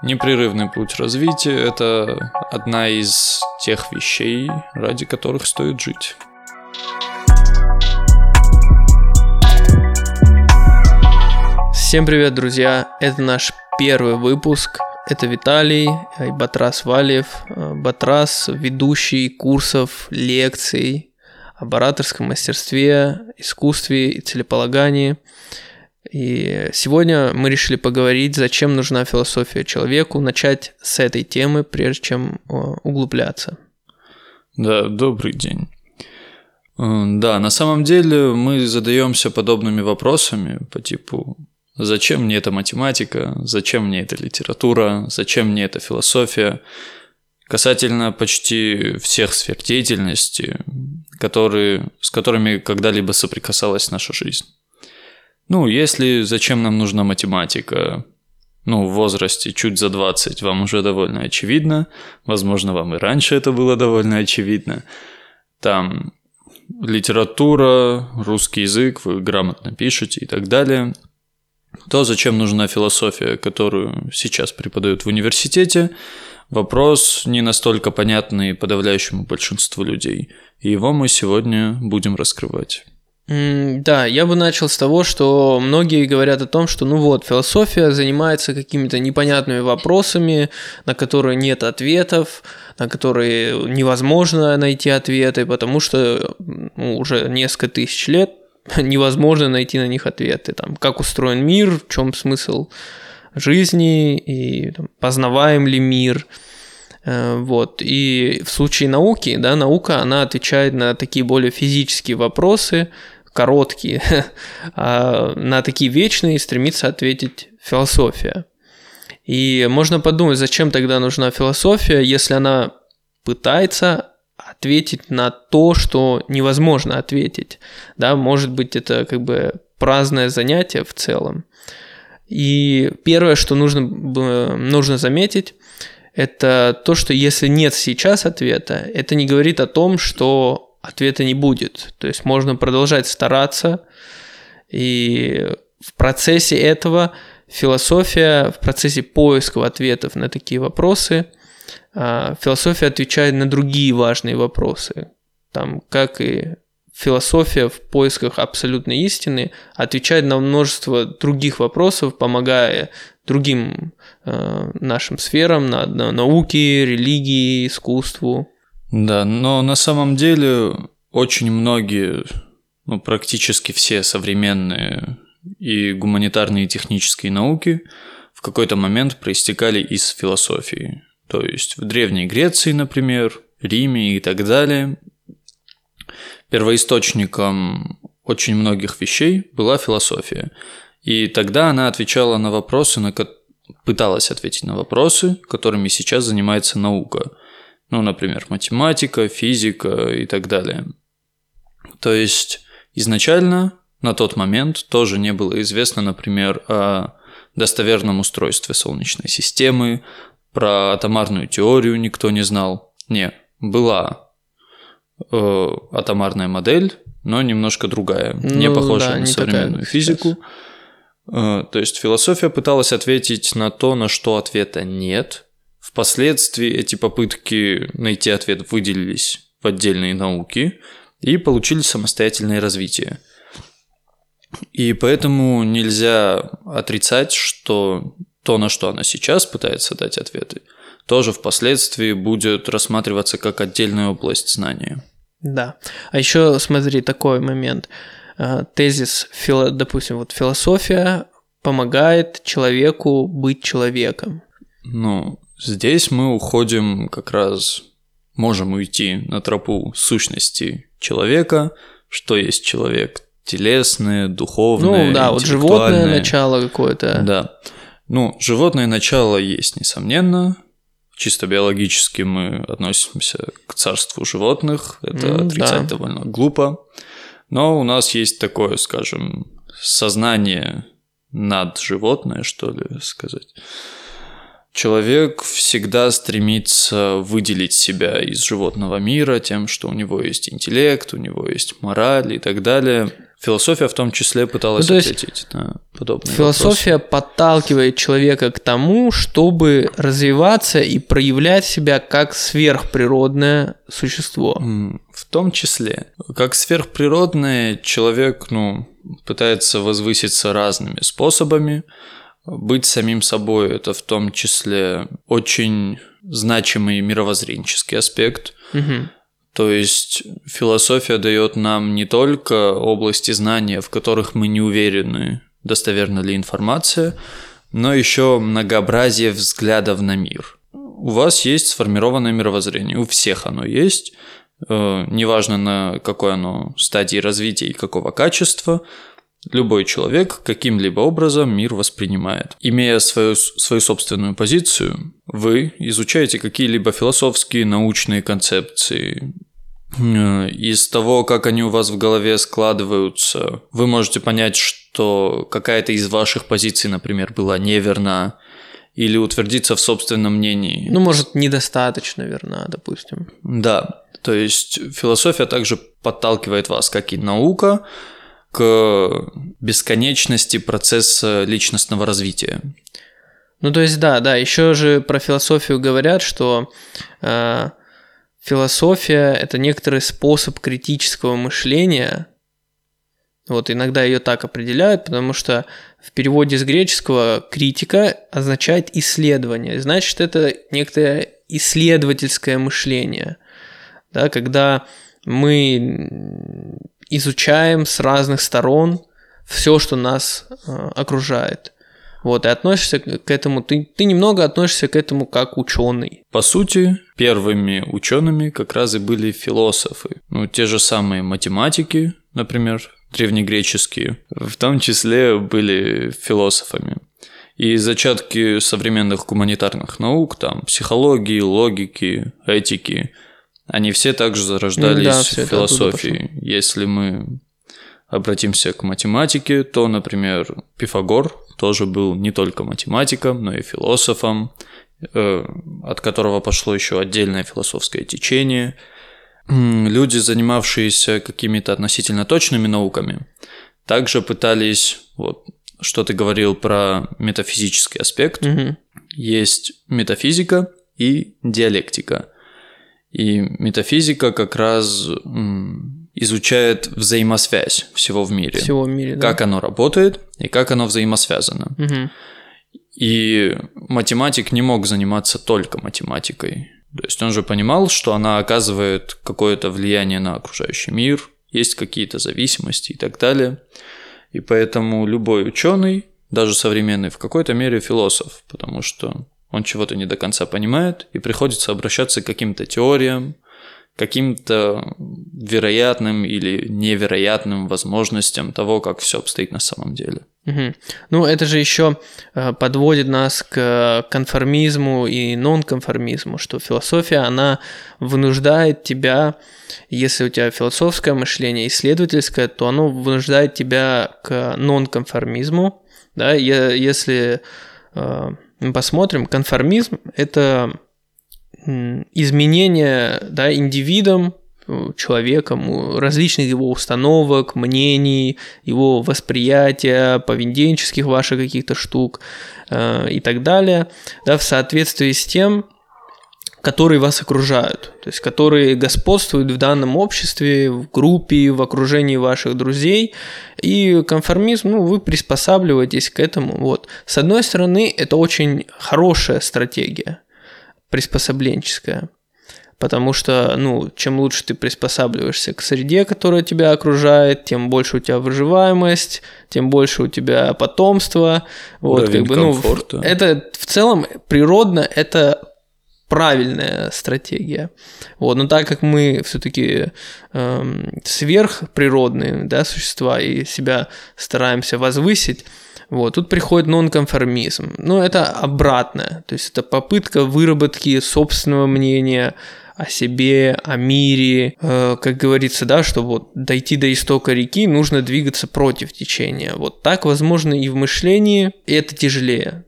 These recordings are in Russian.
Непрерывный путь развития – это одна из тех вещей, ради которых стоит жить. Всем привет, друзья! Это наш первый выпуск. Это Виталий и Батрас Валев. Батрас – ведущий курсов, лекций об ораторском мастерстве, искусстве и целеполагании – и сегодня мы решили поговорить, зачем нужна философия человеку, начать с этой темы, прежде чем углубляться. Да, добрый день. Да, на самом деле мы задаемся подобными вопросами по типу «Зачем мне эта математика? Зачем мне эта литература? Зачем мне эта философия?» Касательно почти всех сфер деятельности, которые, с которыми когда-либо соприкасалась наша жизнь. Ну, если зачем нам нужна математика, ну, в возрасте чуть за 20 вам уже довольно очевидно, возможно, вам и раньше это было довольно очевидно. Там литература, русский язык, вы грамотно пишете и так далее. То, зачем нужна философия, которую сейчас преподают в университете, вопрос не настолько понятный подавляющему большинству людей. И его мы сегодня будем раскрывать. Да, я бы начал с того, что многие говорят о том, что ну вот, философия занимается какими-то непонятными вопросами, на которые нет ответов, на которые невозможно найти ответы, потому что ну, уже несколько тысяч лет невозможно найти на них ответы. Там, как устроен мир, в чем смысл жизни, и там, познаваем ли мир. Э, вот. И в случае науки, да, наука, она отвечает на такие более физические вопросы, короткие, а на такие вечные стремится ответить философия. И можно подумать, зачем тогда нужна философия, если она пытается ответить на то, что невозможно ответить. Да, может быть, это как бы праздное занятие в целом. И первое, что нужно, нужно заметить, это то, что если нет сейчас ответа, это не говорит о том, что ответа не будет. То есть можно продолжать стараться, и в процессе этого философия, в процессе поиска ответов на такие вопросы, а, философия отвечает на другие важные вопросы. Там, как и философия в поисках абсолютной истины отвечает на множество других вопросов, помогая другим э, нашим сферам, на, на науке, религии, искусству. Да, но на самом деле очень многие, ну практически все современные и гуманитарные и технические науки в какой-то момент проистекали из философии. То есть в Древней Греции, например, Риме и так далее, первоисточником очень многих вещей была философия. И тогда она отвечала на вопросы, на пыталась ответить на вопросы, которыми сейчас занимается наука – ну, например, математика, физика и так далее. То есть изначально на тот момент тоже не было известно, например, о достоверном устройстве Солнечной системы, про атомарную теорию никто не знал. Не, была э, атомарная модель, но немножко другая, ну, не похожая да, на не современную физику. Э, то есть философия пыталась ответить на то, на что ответа нет, Впоследствии эти попытки найти ответ выделились в отдельные науки и получили самостоятельное развитие. И поэтому нельзя отрицать, что то, на что она сейчас пытается дать ответы, тоже впоследствии будет рассматриваться как отдельная область знания. Да. А еще смотри, такой момент. Э, тезис, допустим, вот философия помогает человеку быть человеком. Ну, Здесь мы уходим как раз, можем уйти на тропу сущности человека, что есть человек телесное, духовное, Ну да, вот животное начало какое-то. Да. Ну, животное начало есть, несомненно. Чисто биологически мы относимся к царству животных. Это mm, отрицать да. довольно глупо. Но у нас есть такое, скажем, сознание над животное, что ли, сказать. Человек всегда стремится выделить себя из животного мира тем, что у него есть интеллект, у него есть мораль и так далее. Философия в том числе пыталась Ну, ответить на подобные Философия подталкивает человека к тому, чтобы развиваться и проявлять себя как сверхприродное существо. вопросы. В том числе. Как сверхприродное, человек, ну, пытается возвыситься разными способами. Быть самим собой – это в том числе очень значимый мировоззренческий аспект. Мгм. То есть философия дает нам не только области знания, в которых мы не уверены, достоверна ли информация, но еще многообразие взглядов на мир. У вас есть сформированное мировоззрение, у всех оно есть, э, неважно на какой оно стадии развития и какого качества, любой человек каким-либо образом мир воспринимает. Имея свою, свою собственную позицию, вы изучаете какие-либо философские, научные концепции, Э, из того, как они у вас в голове складываются, вы можете понять, что какая-то из ваших позиций, например, была неверна, или утвердиться в собственном мнении. Ну, может, недостаточно верна, допустим. Да, то есть философия также подталкивает вас, как и наука, к бесконечности процесса личностного развития. Ну, то есть, да, да, еще же про философию говорят, что э, философия – это некоторый способ критического мышления. Вот иногда ее так определяют, потому что в переводе с греческого критика означает исследование. Значит, это некоторое исследовательское мышление, да, когда мы изучаем с разных сторон все, что нас э, окружает. Вот, и относишься к этому, ты, ты немного относишься к этому как ученый. По сути, первыми учеными как раз и были философы. Ну, те же самые математики, например, древнегреческие, в том числе были философами. И зачатки современных гуманитарных наук, там, психологии, логики, этики, они все также зарождались Да, в это оттуда философии. Если мы обратимся к математике, то, например, Пифагор тоже был не только математиком, но и философом, э, от которого пошло еще отдельное философское течение. Люди, занимавшиеся какими-то относительно точными науками, также пытались, вот, что ты говорил про метафизический аспект, Мгм. есть метафизика и диалектика. И метафизика как раз изучает взаимосвязь всего в мире. Всего в мире, да. Как оно работает и как оно взаимосвязано. Мгм. И математик не мог заниматься только математикой. То есть он же понимал, что она оказывает какое-то влияние на окружающий мир, есть какие-то зависимости и так далее. И поэтому любой ученый, даже современный, в какой-то мере философ, потому что он чего-то не до конца понимает, и приходится обращаться к каким-то теориям, каким-то вероятным или невероятным возможностям того, как все обстоит на самом деле. Мгм. Ну, это же еще э, подводит нас к конформизму и нонконформизму, что философия, она вынуждает тебя, если у тебя философское мышление исследовательское, то оно вынуждает тебя к нонконформизму. Да? Если э, посмотрим, конформизм – это изменение да, индивидом, э, человеком, различных его установок, мнений, его восприятия, поведенческих ваших каких-то штук э, и так далее, да, в соответствии с тем, которые вас окружают, то есть которые господствуют в данном обществе, в группе, в окружении ваших друзей. И конформизм, ну, вы приспосабливаетесь к этому. Вот. С одной стороны, это очень хорошая стратегия, приспособленческая. Потому что, ну, чем лучше ты приспосабливаешься к среде, которая тебя окружает, тем больше у тебя выживаемость, тем больше у тебя потомство. Вот, Уровень как бы, ну, комфорта. это в целом природно, это правильная стратегия. Вот, но так как мы все-таки сверхприродные да, существа и себя стараемся возвысить, вот, тут приходит нонконформизм. Но это обратное, то есть это попытка выработки собственного мнения о себе, о мире. Э, как говорится, да, что вот дойти до истока реки, нужно двигаться против течения. Вот так, возможно, и в мышлении, и это тяжелее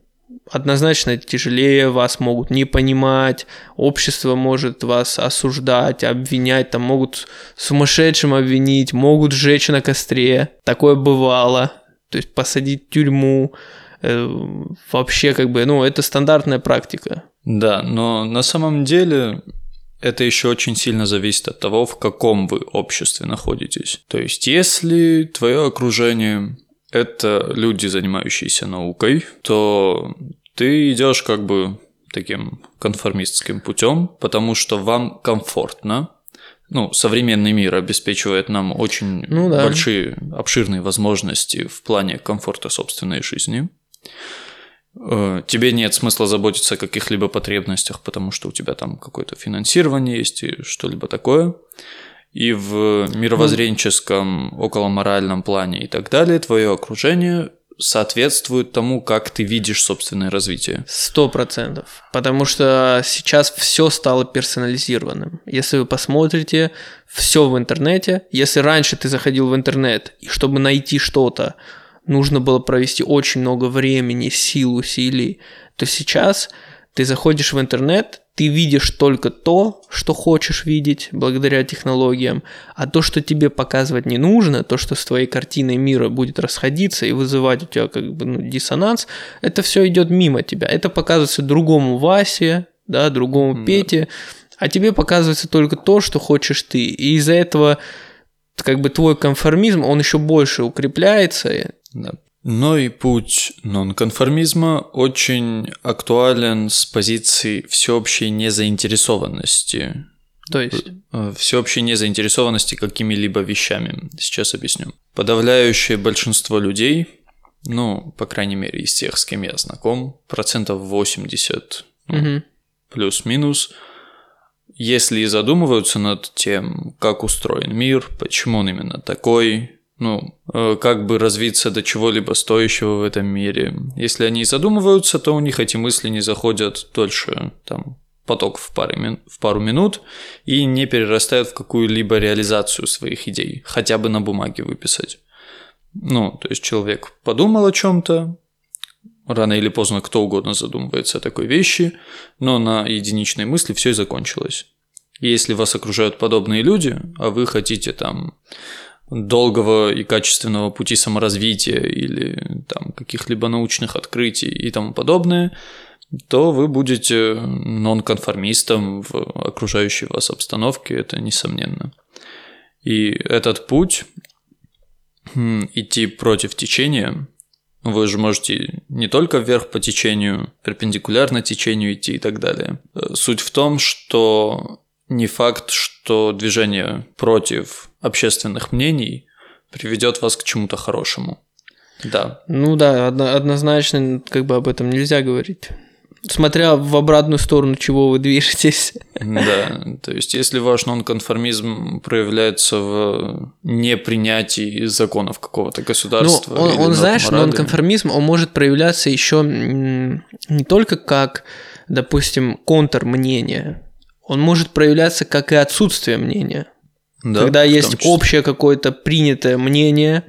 однозначно тяжелее, вас могут не понимать, общество может вас осуждать, обвинять, там могут сумасшедшим обвинить, могут сжечь на костре. Такое бывало. То есть посадить в тюрьму. Э, вообще как бы, ну, это стандартная практика. Да, но на самом деле это еще очень сильно зависит от того, в каком вы обществе находитесь. То есть, если твое окружение это люди, занимающиеся наукой, то ты идешь как бы таким конформистским путем, потому что вам комфортно. Ну, современный мир обеспечивает нам очень ну, да. большие, обширные возможности в плане комфорта собственной жизни. Э, тебе нет смысла заботиться о каких-либо потребностях, потому что у тебя там какое-то финансирование есть и что-либо такое. И в мировоззренческом, околоморальном плане и так далее твое окружение соответствует тому, как ты видишь собственное развитие. Сто процентов. Потому что сейчас все стало персонализированным. Если вы посмотрите, все в интернете. Если раньше ты заходил в интернет, и чтобы найти что-то, нужно было провести очень много времени, сил, усилий, то сейчас ты заходишь в интернет, ты видишь только то, что хочешь видеть благодаря технологиям, а то, что тебе показывать не нужно, то, что с твоей картиной мира будет расходиться и вызывать у тебя как бы ну, диссонанс, это все идет мимо тебя. Это показывается другому Васе, да, другому да. Пете, а тебе показывается только то, что хочешь ты. И из-за этого как бы твой конформизм, он еще больше укрепляется. Да. Но и путь нонконформизма очень актуален с позиции всеобщей незаинтересованности. То есть? Э, всеобщей незаинтересованности какими-либо вещами. Сейчас объясню. Подавляющее большинство людей, ну, по крайней мере, из тех, с кем я знаком, процентов 80, ну, угу. плюс-минус, если и задумываются над тем, как устроен мир, почему он именно такой, ну, э, как бы развиться до чего-либо стоящего в этом мире. Если они задумываются, то у них эти мысли не заходят дольше, там, поток в, мин... в пару минут и не перерастают в какую-либо реализацию своих идей, хотя бы на бумаге выписать. Ну, то есть человек подумал о чем-то, рано или поздно кто угодно задумывается о такой вещи, но на единичной мысли все и закончилось. Если вас окружают подобные люди, а вы хотите там долгого и качественного пути саморазвития или там каких-либо научных открытий и тому подобное, то вы будете нонконформистом в окружающей вас обстановке, это несомненно. И этот путь хм, идти против течения, вы же можете не только вверх по течению, перпендикулярно течению идти и так далее. Суть в том, что не факт, что движение против общественных мнений приведет вас к чему-то хорошему. Да. Ну да, однозначно как бы об этом нельзя говорить. Смотря в обратную сторону, чего вы движетесь. Да, то есть если ваш нонконформизм проявляется в непринятии законов какого-то государства. Ну, он, он знаешь, морали. нонконформизм, он может проявляться еще не только как, допустим, контрмнение, он может проявляться как и отсутствие мнения. Да, Когда есть общее какое-то принятое мнение,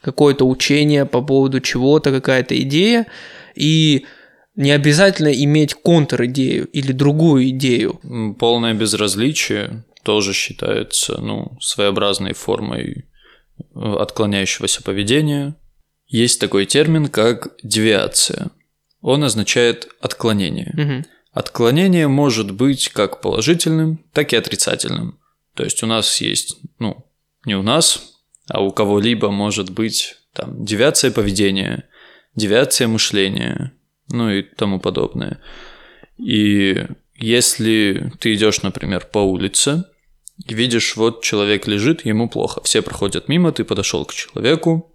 какое-то учение по поводу чего-то, какая-то идея, и не обязательно иметь контр-идею или другую идею. Полное безразличие тоже считается ну, своеобразной формой э, отклоняющегося поведения. Есть такой термин, как девиация. Он означает отклонение. Угу. Отклонение может быть как положительным, так и отрицательным. То есть у нас есть, ну, не у нас, а у кого-либо может быть там девиация поведения, девиация мышления, ну и тому подобное. И если ты идешь, например, по улице, видишь, вот человек лежит, ему плохо, все проходят мимо, ты подошел к человеку,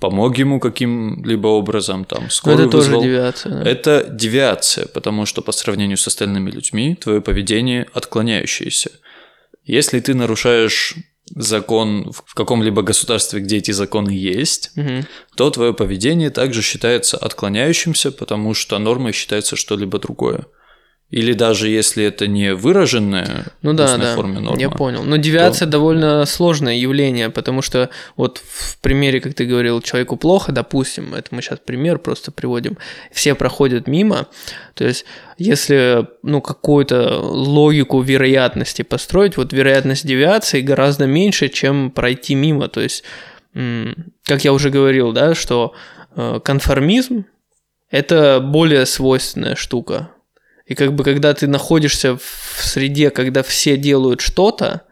помог ему каким-либо образом, там, скорую это вызвал. тоже девиация. Да? Это девиация, потому что по сравнению с остальными людьми твое поведение отклоняющееся. Если ты нарушаешь закон в каком-либо государстве, где эти законы есть, угу. то твое поведение также считается отклоняющимся, потому что нормой считается что-либо другое. Или даже если это не выраженная ну, да, да, форме норма. Я понял. Но девиация то... довольно сложное явление, потому что вот в примере, как ты говорил, человеку плохо, допустим, это мы сейчас пример просто приводим, все проходят мимо, то есть если ну, какую-то логику вероятности построить, вот вероятность девиации гораздо меньше, чем пройти мимо, то есть, как я уже говорил, да, что э, конформизм – это более свойственная штука, и как бы когда ты находишься в среде, когда все делают что-то,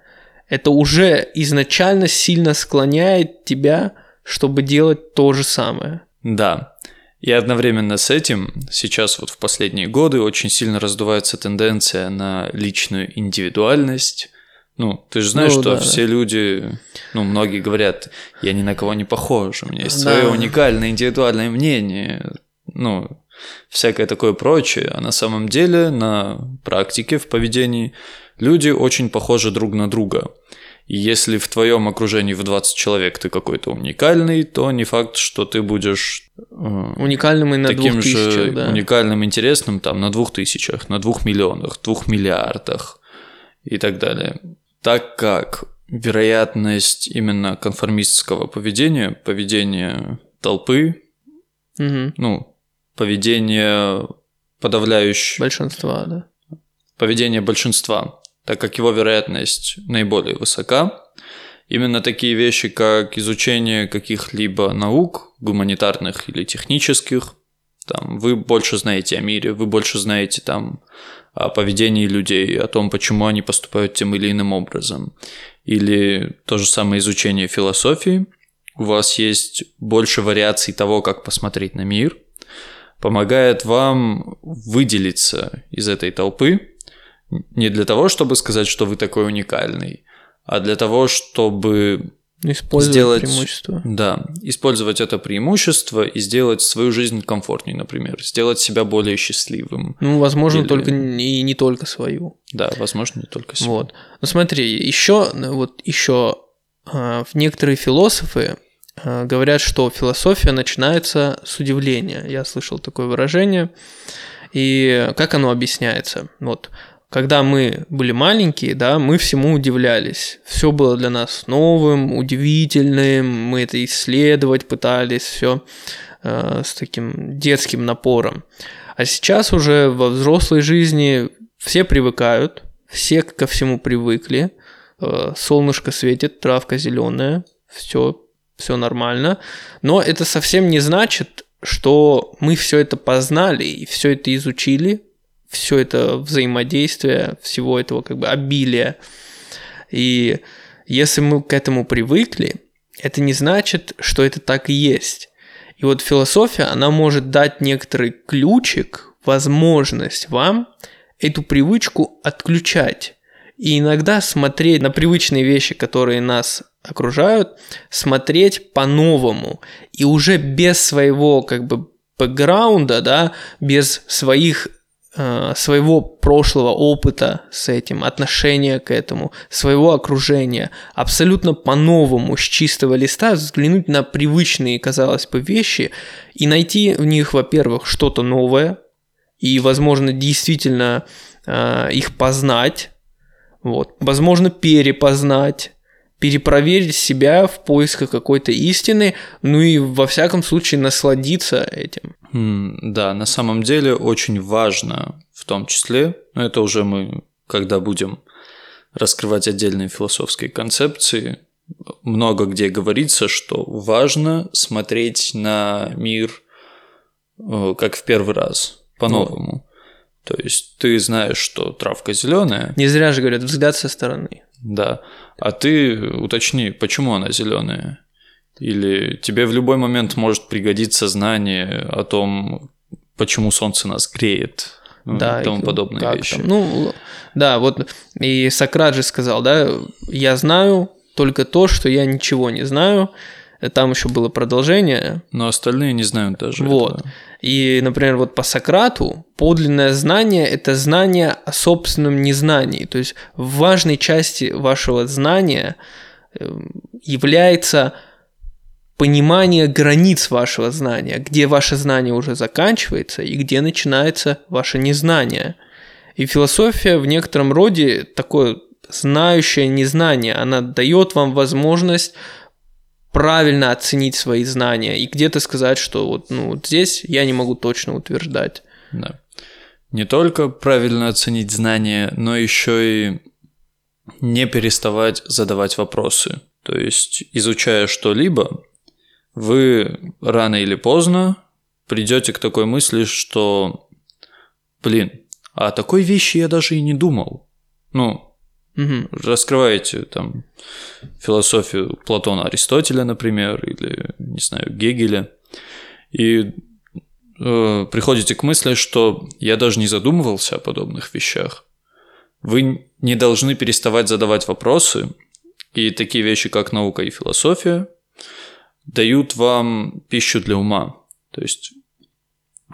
это уже изначально сильно склоняет тебя, чтобы делать то же самое. Да. И одновременно с этим сейчас вот в последние годы очень сильно раздувается тенденция на личную индивидуальность. Ну, ты же знаешь, ну, что да, все да. люди, ну, многие говорят, я ни на кого не похож, у меня есть да. свое уникальное индивидуальное мнение. Ну, всякое такое прочее, а на самом деле на практике, в поведении люди очень похожи друг на друга. И если в твоем окружении в 20 человек ты какой-то уникальный, то не факт, что ты будешь э, уникальным и на таким двух тысячах, же да. уникальным, интересным там на двух тысячах, на двух миллионах, двух миллиардах и так далее. Так как вероятность именно конформистского поведения, поведения толпы, угу. ну, поведение подавляющего... Большинства, да. Поведение большинства, так как его вероятность наиболее высока. Именно такие вещи, как изучение каких-либо наук, гуманитарных или технических, там, вы больше знаете о мире, вы больше знаете там о поведении людей, о том, почему они поступают тем или иным образом. Или то же самое изучение философии. У вас есть больше вариаций того, как посмотреть на мир – помогает вам выделиться из этой толпы не для того, чтобы сказать, что вы такой уникальный, а для того, чтобы использовать сделать, преимущество. Да, использовать это преимущество и сделать свою жизнь комфортнее, например, сделать себя более счастливым. Ну, возможно, Или... только и не только свою. Да, возможно, не только свою. Вот. Ну смотри, еще вот еще а, в некоторые философы Э, говорят, что философия начинается с удивления. Я слышал такое выражение. И как оно объясняется? Вот, когда мы были маленькие, да, мы всему удивлялись. Все было для нас новым, удивительным, мы это исследовать пытались, все э, с таким детским напором. А сейчас уже во взрослой жизни все привыкают, все ко всему привыкли. Э, солнышко светит, травка зеленая, все все нормально, но это совсем не значит, что мы все это познали и все это изучили, все это взаимодействие, всего этого как бы обилия. И если мы к этому привыкли, это не значит, что это так и есть. И вот философия, она может дать некоторый ключик, возможность вам эту привычку отключать. И иногда смотреть на привычные вещи, которые нас окружают, смотреть по-новому. И уже без своего как бы бэкграунда, да, без своих э, своего прошлого опыта с этим, отношения к этому, своего окружения, абсолютно по-новому, с чистого листа взглянуть на привычные, казалось бы, вещи и найти в них, во-первых, что-то новое, и, возможно, действительно э, их познать, вот, возможно, перепознать, перепроверить себя в поисках какой-то истины, ну и во всяком случае насладиться этим. Да, на самом деле очень важно в том числе, но это уже мы, когда будем раскрывать отдельные философские концепции, много где говорится, что важно смотреть на мир э, как в первый раз, по-новому. То есть ты знаешь, что травка зеленая. Не зря же говорят, взгляд со стороны. Да. А ты уточни, почему она зеленая? Или тебе в любой момент может пригодиться знание о том, почему солнце нас греет, ну, да, и тому подобные как вещи. Там? Ну, да, вот и Сократ же сказал, да, я знаю только то, что я ничего не знаю. Там еще было продолжение. Но остальные не знают даже. Вот. Этого. И, например, вот по Сократу подлинное знание – это знание о собственном незнании. То есть в важной части вашего знания эм, является понимание границ вашего знания, где ваше знание уже заканчивается и где начинается ваше незнание. И философия в некотором роде такое знающее незнание, она дает вам возможность правильно оценить свои знания и где-то сказать, что вот, ну, вот здесь я не могу точно утверждать. Да. Не только правильно оценить знания, но еще и не переставать задавать вопросы. То есть, изучая что-либо, вы рано или поздно придете к такой мысли, что, блин, а о такой вещи я даже и не думал. Ну, Мгм. раскрываете там философию Платона Аристотеля, например, или, не знаю, Гегеля, и э, приходите к мысли, что я даже не задумывался о подобных вещах. Вы не должны переставать задавать вопросы, и такие вещи, как наука и философия, дают вам пищу для ума. То есть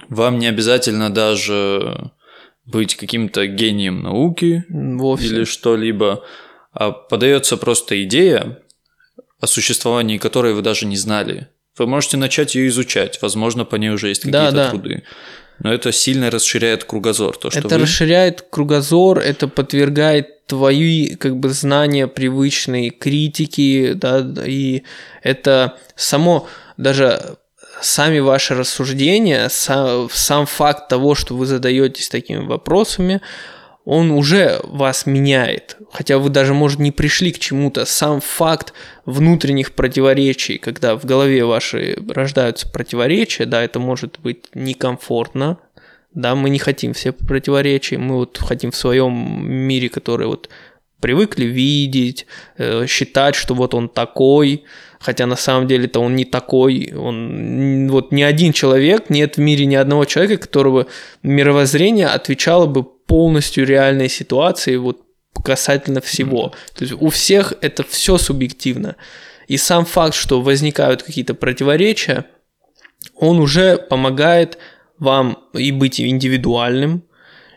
вам не обязательно даже быть каким-то гением науки, Вовсе. или что-либо, а подается просто идея, о существовании которой вы даже не знали. Вы можете начать ее изучать, возможно, по ней уже есть Да, какие-то да. труды. Но это сильно расширяет кругозор. То, что Это вы... расширяет кругозор, это подвергает твои как бы знания привычной критики, да, и это само даже сами ваши рассуждения, са- сам факт того, что вы задаетесь такими вопросами, он уже вас меняет. Хотя вы даже, может, не пришли к чему-то. Сам факт внутренних противоречий, когда в голове вашей рождаются противоречия, да, это может быть некомфортно, да, мы не хотим все противоречий, мы вот хотим в своем мире, который вот привыкли видеть, э, считать, что вот он такой, хотя на самом деле-то он не такой, он вот ни один человек, нет в мире ни одного человека, которого мировоззрение отвечало бы полностью реальной ситуации вот касательно всего. То есть у всех это все субъективно. И сам факт, что возникают какие-то противоречия, он уже помогает вам и быть индивидуальным,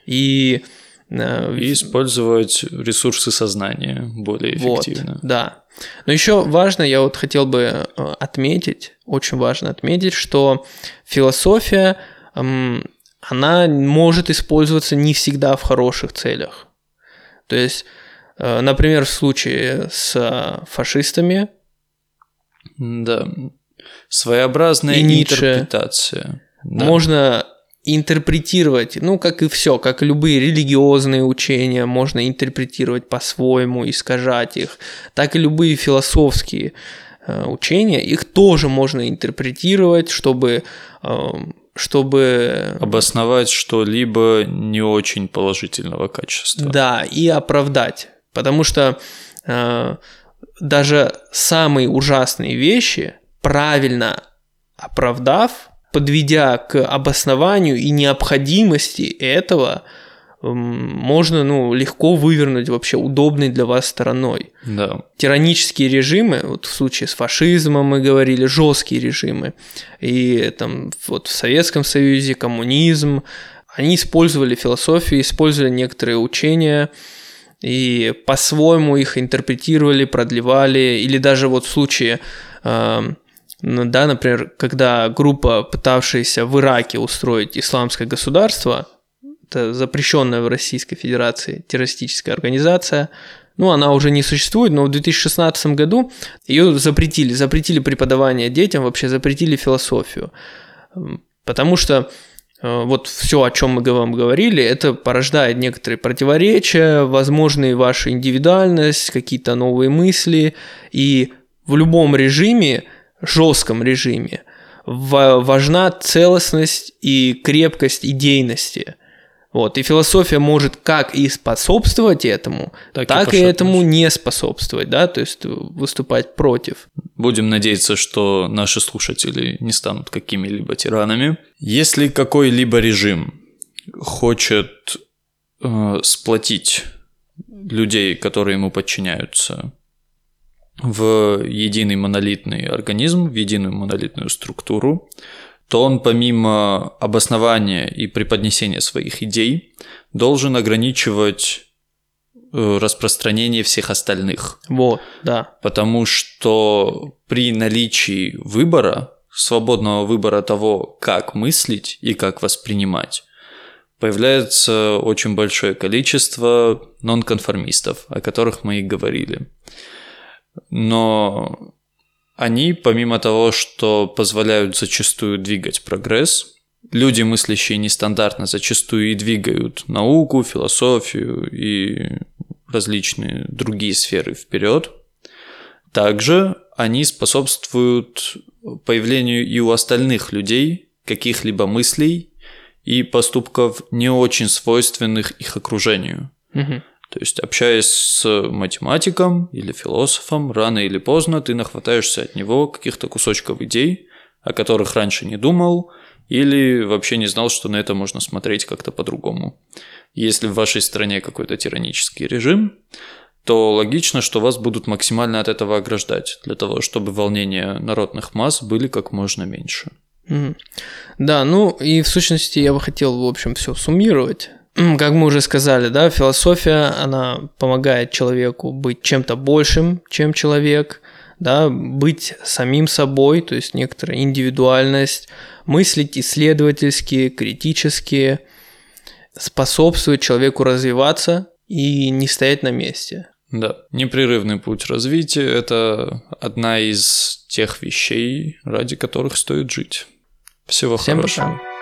и, э, И использовать ресурсы сознания более вот, эффективно. да. Но еще важно, я вот хотел бы э, отметить, очень важно отметить, что философия, она может использоваться не всегда в хороших целях. То есть, э, например, в случае с э, фашистами, Да. Своеобразная И Ницше. интерпретация. Да. можно интерпретировать, ну, как и все, как любые религиозные учения, можно интерпретировать по-своему, искажать их, так и любые философские э, учения, их тоже можно интерпретировать, чтобы, э, чтобы Обосновать что-либо не очень положительного качества. Да, и оправдать. Потому что э, даже самые ужасные вещи, правильно оправдав, подведя к обоснованию и необходимости этого, можно ну, легко вывернуть вообще удобной для вас стороной. Да. Тиранические режимы, вот в случае с фашизмом мы говорили, жесткие режимы, и там вот в Советском Союзе коммунизм, они использовали философию, использовали некоторые учения, и по-своему их интерпретировали, продлевали, или даже вот в случае, э, да, например, когда группа, пытавшаяся в Ираке устроить исламское государство, это запрещенная в Российской Федерации террористическая организация, ну, она уже не существует, но в 2016 году ее запретили, запретили преподавание детям, вообще запретили философию. Потому что э, вот все, о чем мы вам говорили, это порождает некоторые противоречия, возможные ваша индивидуальность, какие-то новые мысли. И в любом режиме, жестком режиме, ва- важна целостность и крепкость идейности. Вот, и философия может как и способствовать этому, Так так, и и, этому не способствовать, да, то есть выступать против. Будем надеяться, что наши слушатели не станут какими-либо тиранами. Если какой-либо режим хочет э, сплотить людей, которые ему подчиняются, в единый монолитный организм, в единую монолитную структуру, то он помимо обоснования и преподнесения своих идей должен ограничивать э, распространение всех остальных. Вот, да. Потому что при наличии выбора, свободного выбора того, как мыслить и как воспринимать, появляется очень большое количество нонконформистов, о которых мы и говорили. Но они, помимо того, что позволяют зачастую двигать прогресс, люди, мыслящие нестандартно, зачастую и двигают науку, философию и различные другие сферы вперед. Также они способствуют появлению и у остальных людей каких-либо мыслей и поступков, не очень свойственных их окружению. Мгм. То есть, общаясь с математиком или философом, рано или поздно ты нахватаешься от него каких-то кусочков идей, о которых раньше не думал, или вообще не знал, что на это можно смотреть как-то по-другому. Если в вашей стране какой-то тиранический режим, то логично, что вас будут максимально от этого ограждать, для того, чтобы волнения народных масс были как можно меньше. Да, ну и в сущности я бы хотел, в общем, все суммировать. Как мы уже сказали, да, философия, она помогает человеку быть чем-то большим, чем человек, да, быть самим собой, то есть некоторая индивидуальность, мыслить исследовательски, критически, способствовать человеку развиваться и не стоять на месте. Да, непрерывный путь развития – это одна из тех вещей, ради которых стоит жить. Всего Всем хорошего. пока.